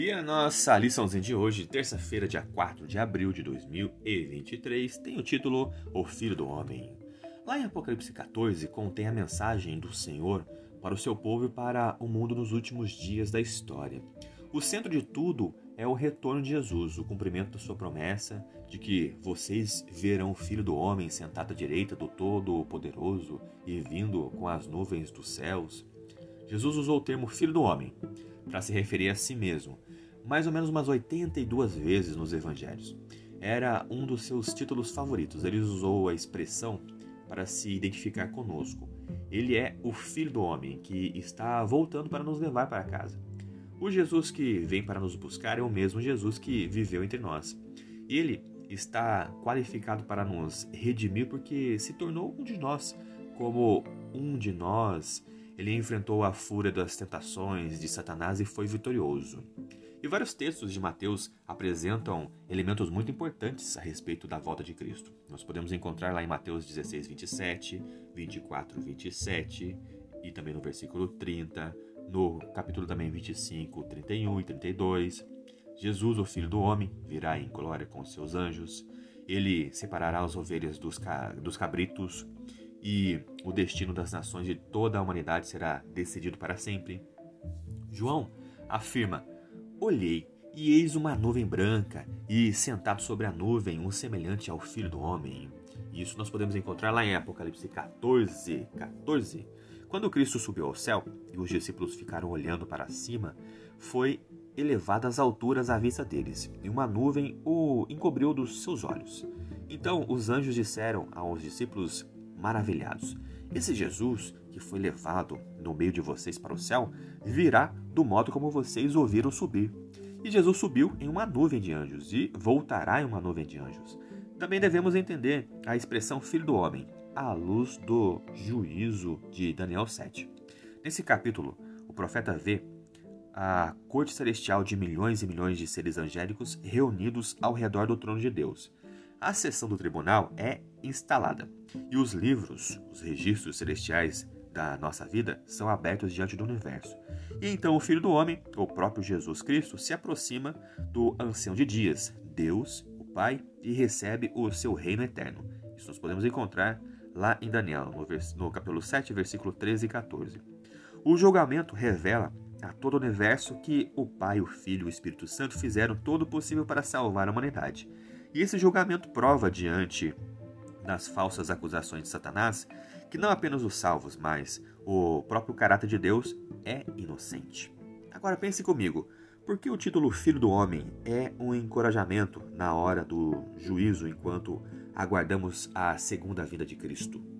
E a nossa liçãozinha de hoje, terça-feira, dia 4 de abril de 2023, tem o título O Filho do Homem. Lá em Apocalipse 14 contém a mensagem do Senhor para o seu povo e para o mundo nos últimos dias da história. O centro de tudo é o retorno de Jesus, o cumprimento da sua promessa de que vocês verão o Filho do Homem sentado à direita do Todo-Poderoso e vindo com as nuvens dos céus. Jesus usou o termo Filho do Homem para se referir a si mesmo, mais ou menos umas 82 vezes nos evangelhos. Era um dos seus títulos favoritos. Ele usou a expressão para se identificar conosco. Ele é o Filho do Homem que está voltando para nos levar para casa. O Jesus que vem para nos buscar é o mesmo Jesus que viveu entre nós. Ele está qualificado para nos redimir porque se tornou um de nós. Como um de nós, ele enfrentou a fúria das tentações de Satanás e foi vitorioso. E vários textos de Mateus apresentam elementos muito importantes a respeito da volta de Cristo. Nós podemos encontrar lá em Mateus 16, 27, 24, 27 e também no versículo 30, no capítulo também 25, 31 e 32. Jesus, o Filho do Homem, virá em glória com seus anjos. Ele separará as ovelhas dos, dos cabritos e o destino das nações de toda a humanidade será decidido para sempre. João afirma Olhei, e eis uma nuvem branca, e sentado sobre a nuvem, um semelhante ao filho do homem. Isso nós podemos encontrar lá em Apocalipse 14, 14. Quando Cristo subiu ao céu e os discípulos ficaram olhando para cima, foi elevado às alturas à vista deles, e uma nuvem o encobriu dos seus olhos. Então os anjos disseram aos discípulos maravilhados: Esse Jesus que foi levado no meio de vocês para o céu virá do modo como vocês ouviram subir. E Jesus subiu em uma nuvem de anjos e voltará em uma nuvem de anjos. Também devemos entender a expressão filho do homem à luz do juízo de Daniel 7. Nesse capítulo, o profeta vê a corte celestial de milhões e milhões de seres angélicos reunidos ao redor do trono de Deus. A sessão do tribunal é instalada e os livros, os registros celestiais da nossa vida são abertos diante do universo. E então o Filho do Homem, o próprio Jesus Cristo, se aproxima do ancião de dias, Deus, o Pai, e recebe o seu reino eterno. Isso nós podemos encontrar lá em Daniel, no, no capítulo 7, versículo 13 e 14. O julgamento revela a todo o universo que o Pai, o Filho e o Espírito Santo fizeram todo o possível para salvar a humanidade. E esse julgamento prova diante das falsas acusações de Satanás que não apenas os salvos, mas o próprio caráter de Deus é inocente. Agora pense comigo, por que o título Filho do Homem é um encorajamento na hora do juízo enquanto aguardamos a segunda vinda de Cristo?